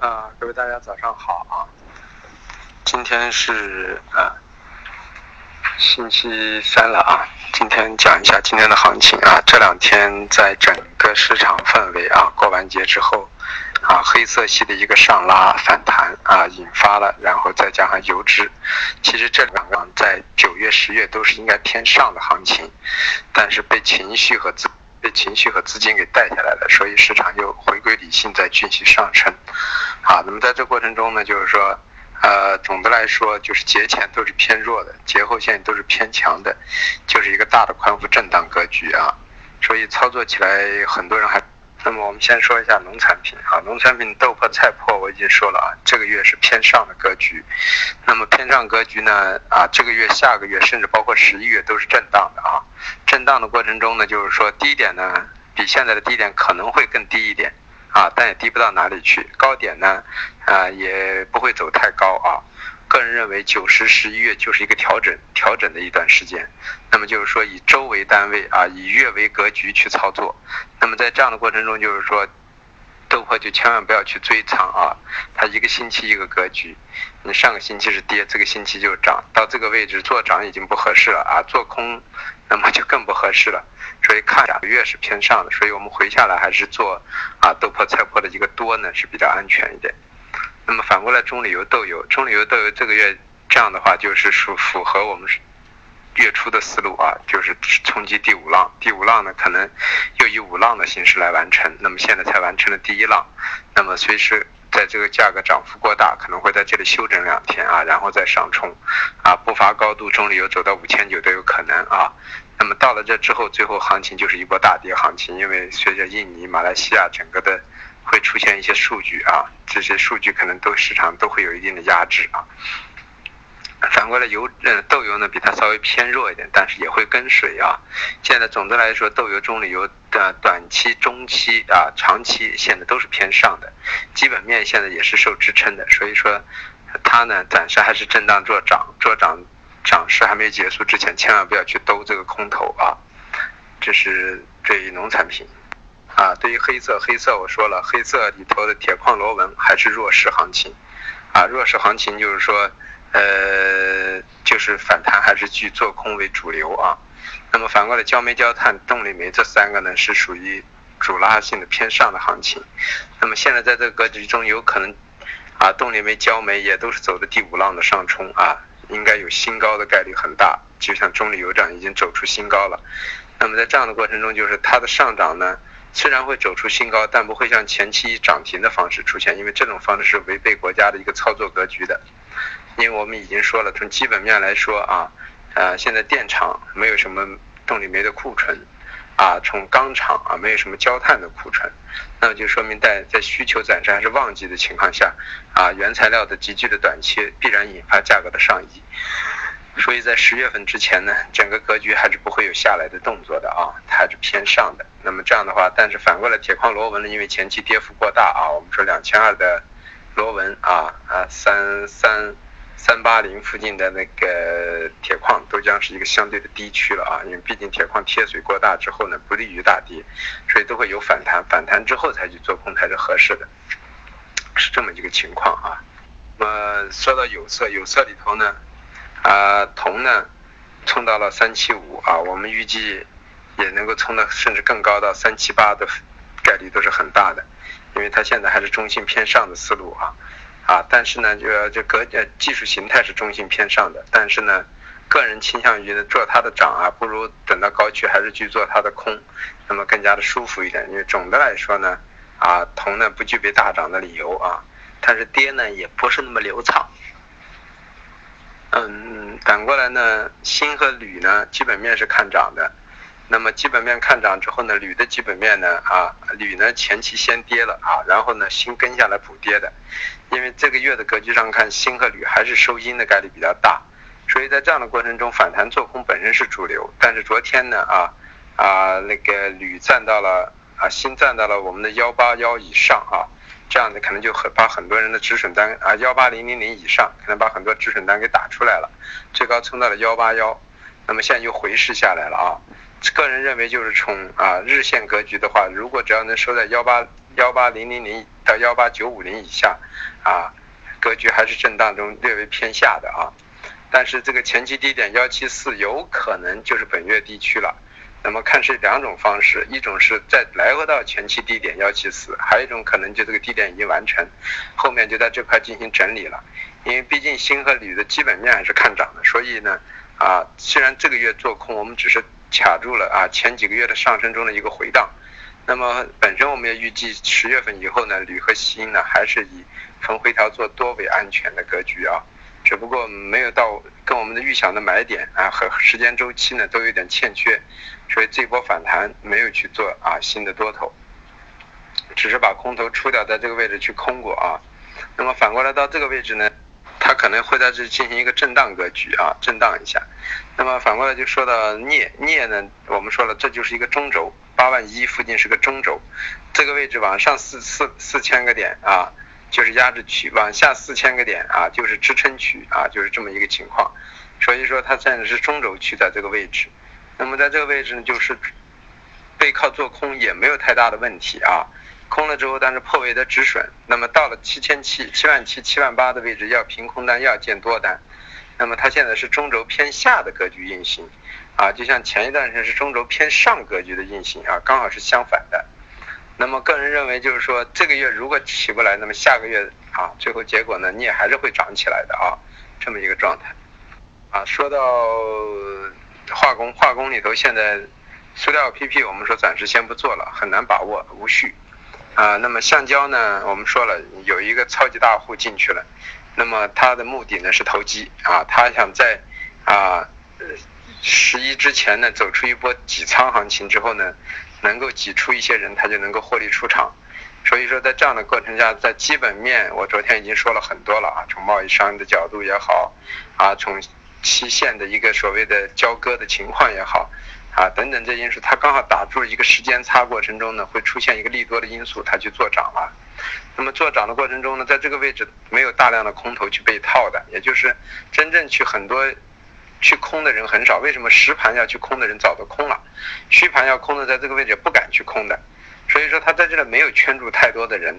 啊，各位大家早上好啊！今天是啊星期三了啊，今天讲一下今天的行情啊。这两天在整个市场氛围啊，过完节之后啊，黑色系的一个上拉反弹啊，引发了，然后再加上油脂，其实这两个在九月、十月都是应该偏上的行情，但是被情绪和资被情绪和资金给带下来了，所以市场又回归理性，在继续上升。好，那么在这过程中呢，就是说，呃，总的来说，就是节前都是偏弱的，节后现在都是偏强的，就是一个大的宽幅震荡格局啊。所以操作起来，很多人还。那么我们先说一下农产品啊，农产品豆粕、菜粕我已经说了啊，这个月是偏上的格局。那么偏上格局呢，啊，这个月、下个月，甚至包括十一月都是震荡的啊。震荡的过程中呢，就是说低点呢，比现在的低点可能会更低一点啊，但也低不到哪里去。高点呢，啊，也不会走太高啊。个人认为，九十十一月就是一个调整调整的一段时间，那么就是说以周为单位啊，以月为格局去操作。那么在这样的过程中，就是说豆粕就千万不要去追仓啊，它一个星期一个格局，你上个星期是跌，这个星期就涨，到这个位置做涨已经不合适了啊，做空那么就更不合适了。所以看两个月是偏上的，所以我们回下来还是做啊豆粕菜粕的一个多呢是比较安全一点。那么反过来，中榈油豆油，中榈油豆油这个月这样的话，就是属符合我们月初的思路啊，就是冲击第五浪。第五浪呢，可能又以五浪的形式来完成。那么现在才完成了第一浪，那么随时在这个价格涨幅过大，可能会在这里休整两天啊，然后再上冲啊，不乏高度，中榈油走到五千九都有可能啊。那么到了这之后，最后行情就是一波大跌行情，因为随着印尼、马来西亚整个的。会出现一些数据啊，这些数据可能都市场都会有一定的压制啊。反过来油呃豆油呢比它稍微偏弱一点，但是也会跟随啊。现在总的来说，豆油、棕榈油的短期、中期啊、长期现在都是偏上的，基本面现在也是受支撑的，所以说它呢暂时还是震荡做涨，做涨涨势还没结束之前，千万不要去兜这个空头啊。这是对于农产品。啊，对于黑色，黑色我说了，黑色里头的铁矿螺纹还是弱势行情，啊，弱势行情就是说，呃，就是反弹还是去做空为主流啊。那么反过来，焦煤、焦炭、动力煤这三个呢，是属于主拉性的偏上的行情。那么现在在这个格局中，有可能啊，动力煤、焦煤也都是走的第五浪的上冲啊，应该有新高的概率很大，就像中铝油这样已经走出新高了。那么在这样的过程中，就是它的上涨呢。虽然会走出新高，但不会像前期涨停的方式出现，因为这种方式是违背国家的一个操作格局的。因为我们已经说了，从基本面来说啊，呃，现在电厂没有什么动力煤的库存，啊，从钢厂啊没有什么焦炭的库存，那就说明在在需求暂时还是旺季的情况下，啊，原材料的急剧的短缺必然引发价格的上移。所以在十月份之前呢，整个格局还是不会有下来的动作的啊，它还是偏上的。那么这样的话，但是反过来，铁矿螺纹呢，因为前期跌幅过大啊，我们说两千二的螺纹啊啊三三三八零附近的那个铁矿都将是一个相对的低区了啊，因为毕竟铁矿贴水过大之后呢，不利于大跌，所以都会有反弹，反弹之后才去做空才是合适的，是这么一个情况啊。那么说到有色，有色里头呢。啊，铜呢，冲到了三七五啊，我们预计也能够冲到甚至更高到三七八的概率都是很大的，因为它现在还是中性偏上的思路啊，啊，但是呢，就就格呃技术形态是中性偏上的，但是呢，个人倾向于呢做它的涨啊，不如等到高区还是去做它的空，那么更加的舒服一点，因为总的来说呢，啊，铜呢不具备大涨的理由啊，但是跌呢也不是那么流畅。嗯，反过来呢，锌和铝呢，基本面是看涨的。那么基本面看涨之后呢，铝的基本面呢，啊，铝呢前期先跌了啊，然后呢，锌跟下来补跌的。因为这个月的格局上看，锌和铝还是收阴的概率比较大，所以在这样的过程中，反弹做空本身是主流。但是昨天呢，啊啊，那个铝占到了啊，锌占到了我们的幺八幺以上啊。这样的可能就很把很多人的止损单啊幺八零零零以上，可能把很多止损单给打出来了，最高冲到了幺八幺，那么现在又回试下来了啊。个人认为就是从啊日线格局的话，如果只要能收在幺八幺八零零零到幺八九五零以下，啊，格局还是震荡中略微偏下的啊。但是这个前期低点幺七四有可能就是本月低区了。那么看是两种方式，一种是再来回到前期低点幺七四，还有一种可能就这个低点已经完成，后面就在这块进行整理了。因为毕竟锌和铝的基本面还是看涨的，所以呢，啊，虽然这个月做空，我们只是卡住了啊前几个月的上升中的一个回荡。那么本身我们也预计十月份以后呢，铝和锌呢还是以逢回调做多为安全的格局啊。只不过没有到跟我们的预想的买点啊和时间周期呢都有点欠缺，所以这波反弹没有去做啊新的多头，只是把空头出掉，在这个位置去空过啊。那么反过来到这个位置呢，可能会在这进行一个震荡格局啊，震荡一下。那么反过来就说到镍，镍呢，我们说了这就是一个中轴，八万一附近是个中轴，这个位置往上四四四千个点啊。就是压制区，往下四千个点啊，就是支撑区啊，就是这么一个情况。所以说它现在是中轴区在这个位置，那么在这个位置呢，就是背靠做空也没有太大的问题啊。空了之后，但是破位的止损，那么到了七千七、七万七、七万八的位置要平空单，要建多单。那么它现在是中轴偏下的格局运行啊，就像前一段时间是中轴偏上格局的运行啊，刚好是相反的。那么个人认为，就是说这个月如果起不来，那么下个月啊，最后结果呢，你也还是会涨起来的啊，这么一个状态。啊，说到化工，化工里头现在塑料 PP 我们说暂时先不做了，很难把握，无序。啊，那么橡胶呢，我们说了有一个超级大户进去了，那么他的目的呢是投机啊，他想在啊十一之前呢走出一波挤仓行情之后呢。能够挤出一些人，他就能够获利出场。所以说，在这样的过程下，在基本面，我昨天已经说了很多了啊，从贸易商的角度也好，啊，从期限的一个所谓的交割的情况也好，啊，等等这因素，它刚好打住一个时间差过程中呢，会出现一个利多的因素，它去做涨了。那么做涨的过程中呢，在这个位置没有大量的空头去被套的，也就是真正去很多。去空的人很少，为什么实盘要去空的人早都空了，虚盘要空的在这个位置不敢去空的，所以说他在这里没有圈住太多的人，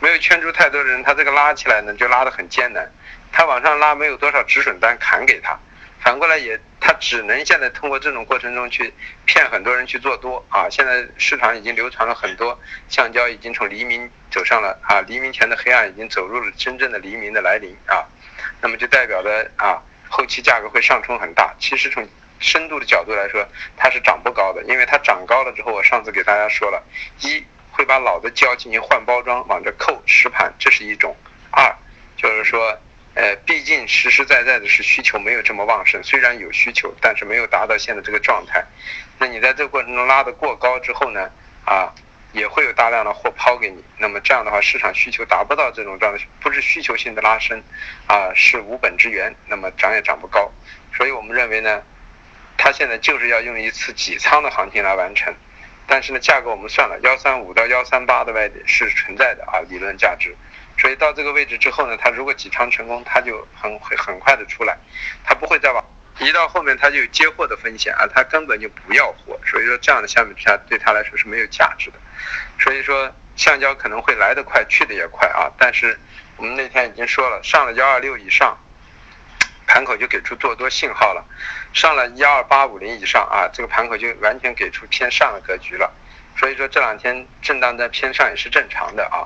没有圈住太多的人，他这个拉起来呢就拉得很艰难，他往上拉没有多少止损单砍给他，反过来也他只能现在通过这种过程中去骗很多人去做多啊，现在市场已经流传了很多橡胶已经从黎明走上了啊黎明前的黑暗已经走入了真正的黎明的来临啊，那么就代表着啊。后期价格会上冲很大，其实从深度的角度来说，它是涨不高的，因为它涨高了之后，我上次给大家说了，一会把老的胶进行换包装，往这扣实盘，这是一种；二就是说，呃，毕竟实实在在的是需求没有这么旺盛，虽然有需求，但是没有达到现在这个状态。那你在这个过程中拉得过高之后呢，啊？也会有大量的货抛给你，那么这样的话，市场需求达不到这种状态，不是需求性的拉升，啊，是无本之源，那么涨也涨不高。所以我们认为呢，它现在就是要用一次挤仓的行情来完成。但是呢，价格我们算了，幺三五到幺三八的外点是存在的啊，理论价值。所以到这个位置之后呢，它如果挤仓成功，它就很会很快的出来，它不会再往。一到后面，它就有接货的风险啊，它根本就不要货，所以说这样的相比之下，对他来说是没有价值的。所以说，橡胶可能会来得快，去的也快啊。但是我们那天已经说了，上了幺二六以上，盘口就给出做多信号了；上了幺二八五零以上啊，这个盘口就完全给出偏上的格局了。所以说这两天震荡在偏上也是正常的啊。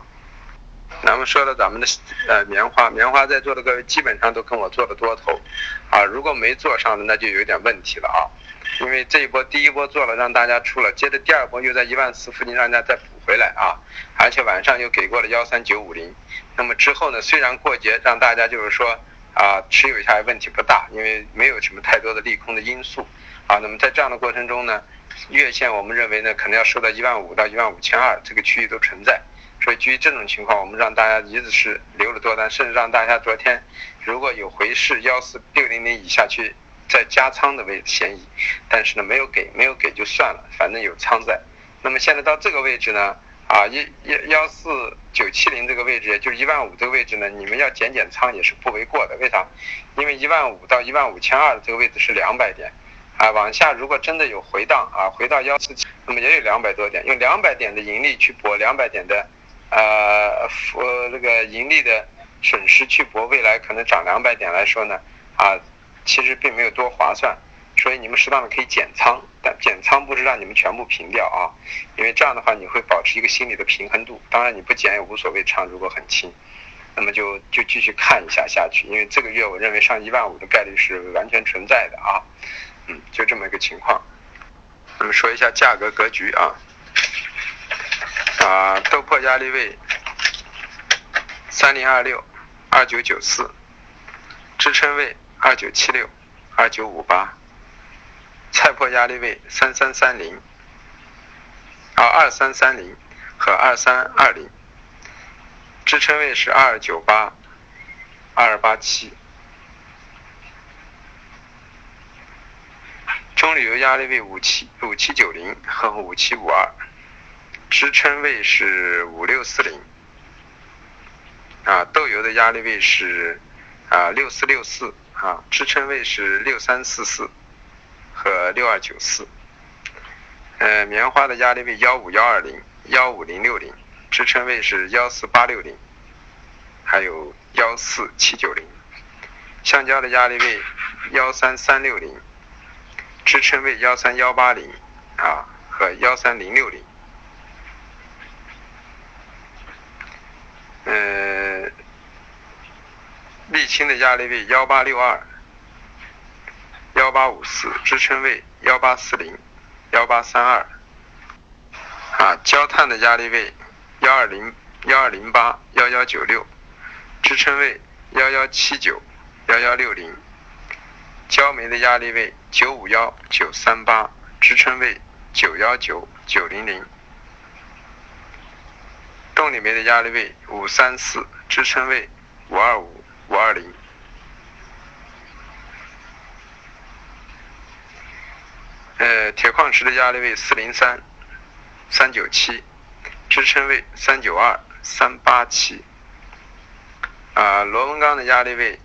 咱们说了咱们的呃棉花，棉花在座的各位基本上都跟我做了多头，啊，如果没做上的那就有点问题了啊，因为这一波第一波做了让大家出了，接着第二波又在一万四附近让大家再补回来啊，而且晚上又给过了幺三九五零，那么之后呢，虽然过节让大家就是说啊持有一下问题不大，因为没有什么太多的利空的因素。啊，那么在这样的过程中呢，月线我们认为呢可能要收到一万五到一万五千二这个区域都存在。所以基于这种情况，我们让大家一直是留了多单，甚至让大家昨天如果有回市幺四六零零以下去再加仓的位嫌疑，但是呢没有给，没有给就算了，反正有仓在。那么现在到这个位置呢，啊一幺幺四九七零这个位置，也就是一万五这个位置呢，你们要减减仓也是不为过的。为啥？因为一万五到一万五千二的这个位置是两百点，啊往下如果真的有回荡啊，回到幺四七，那么也有两百多点，用两百点的盈利去博两百点的。呃，呃，这个盈利的损失去搏未来可能涨两百点来说呢，啊，其实并没有多划算，所以你们适当的可以减仓，但减仓不是让你们全部平掉啊，因为这样的话你会保持一个心理的平衡度。当然你不减也无所谓，仓如果很轻，那么就就继续看一下下去，因为这个月我认为上一万五的概率是完全存在的啊，嗯，就这么一个情况。那么说一下价格格局啊。啊，豆粕压力位三零二六二九九四，支撑位二九七六二九五八，菜粕压力位三三三零啊二三三零和二三二零，支撑位是二九八二八七，中铝油压力位五七五七九零和五七五二。支撑位是五六四零，啊，豆油的压力位是啊六四六四啊，支撑位是六三四四和六二九四，呃，棉花的压力位幺五幺二零幺五零六零，支撑位是幺四八六零，还有幺四七九零，橡胶的压力位幺三三六零，支撑位幺三幺八零啊和幺三零六零。呃，沥青的压力位幺八六二、幺八五四，支撑位幺八四零、幺八三二。啊，焦炭的压力位幺二零、幺二零八、幺幺九六，支撑位幺幺七九、幺幺六零。焦煤的压力位九五幺、九三八，支撑位九幺九、九零零。动力煤的压力位五三四，支撑位五二五五二零。呃，铁矿石的压力位四零三三九七，支撑位三九二三八七。啊，螺纹钢的压力位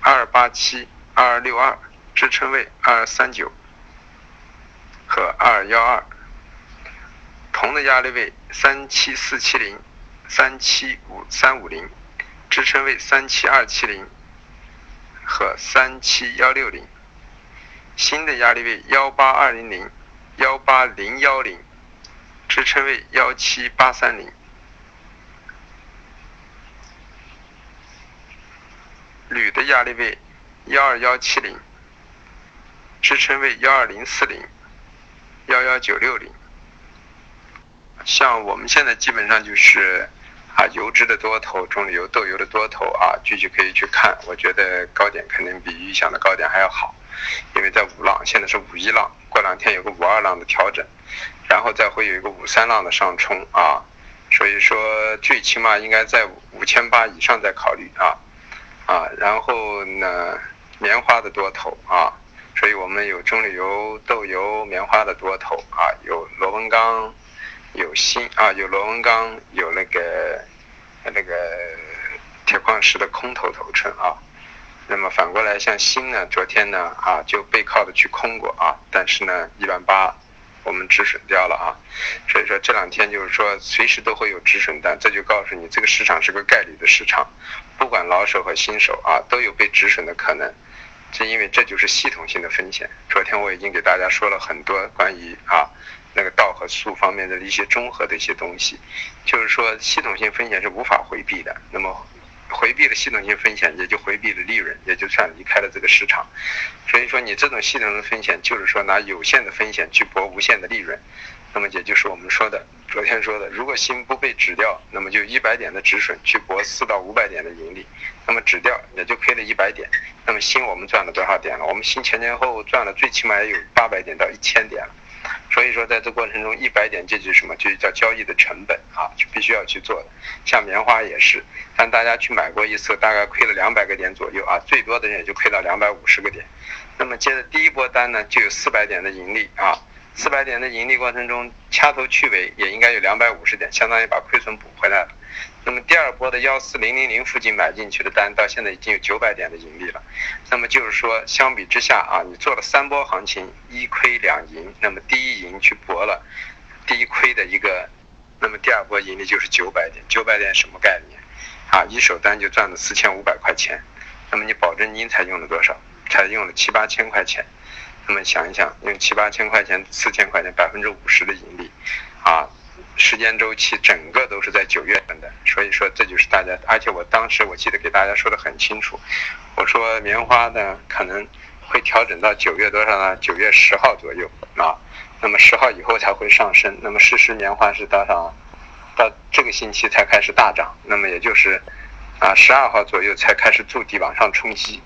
二八七二六二，支撑位二三九和二幺二。铜的压力位三七四七零、三七五三五零，支撑位三七二七零和三七幺六零。新的压力位幺八二零零、幺八零幺零，支撑位幺七八三零。铝的压力位幺二幺七零，支撑位幺二零四零、幺幺九六零。像我们现在基本上就是啊，油脂的多头，中榈油豆油的多头啊，具体可以去看。我觉得高点肯定比预想的高点还要好，因为在五浪，现在是五一浪，过两天有个五二浪的调整，然后再会有一个五三浪的上冲啊，所以说最起码应该在五千八以上再考虑啊啊，然后呢，棉花的多头啊，所以我们有中榈油豆油棉花的多头啊，有螺纹钢。有锌啊，有螺纹钢，有那个那个铁矿石的空头头寸啊。那么反过来，像锌呢，昨天呢啊就背靠的去空过啊，但是呢一万八我们止损掉了啊。所以说这两天就是说随时都会有止损单，这就告诉你这个市场是个概率的市场，不管老手和新手啊都有被止损的可能。这因为这就是系统性的风险。昨天我已经给大家说了很多关于啊。那个道和术方面的一些综合的一些东西，就是说系统性风险是无法回避的。那么回避了系统性风险，也就回避了利润，也就算离开了这个市场。所以说，你这种系统的风险，就是说拿有限的风险去搏无限的利润。那么也就是我们说的，昨天说的，如果心不被止掉，那么就一百点的止损去搏四到五百点的盈利。那么止掉也就亏了一百点。那么心我们赚了多少点了？我们心前前后后赚了最起码也有八百点到一千点了。所以说，在这过程中，一百点这就是什么？就是叫交易的成本啊，就必须要去做的。像棉花也是，但大家去买过一次，大概亏了两百个点左右啊，最多的人也就亏到两百五十个点。那么接着第一波单呢，就有四百点的盈利啊，四百点的盈利过程中，掐头去尾也应该有两百五十点，相当于把亏损补回来了。那么第二波的幺四零零零附近买进去的单，到现在已经有九百点的盈利了。那么就是说，相比之下啊，你做了三波行情，一亏两赢，那么第一赢去搏了第一亏的一个那么第二波盈利就是九百点，九百点什么概念？啊，一手单就赚了四千五百块钱，那么你保证金才用了多少？才用了七八千块钱。那么想一想，用七八千块钱，四千块钱，百分之五十的盈利，啊，时间周期整个都是在九月份的。所以说这就是大家，而且我当时我记得给大家说的很清楚，我说棉花呢可能会调整到九月多少呢？九月十号左右啊，那么十号以后才会上升。那么事实棉花是多少？到这个星期才开始大涨，那么也就是啊十二号左右才开始筑底往上冲击，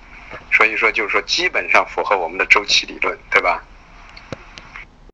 所以说就是说基本上符合我们的周期理论，对吧？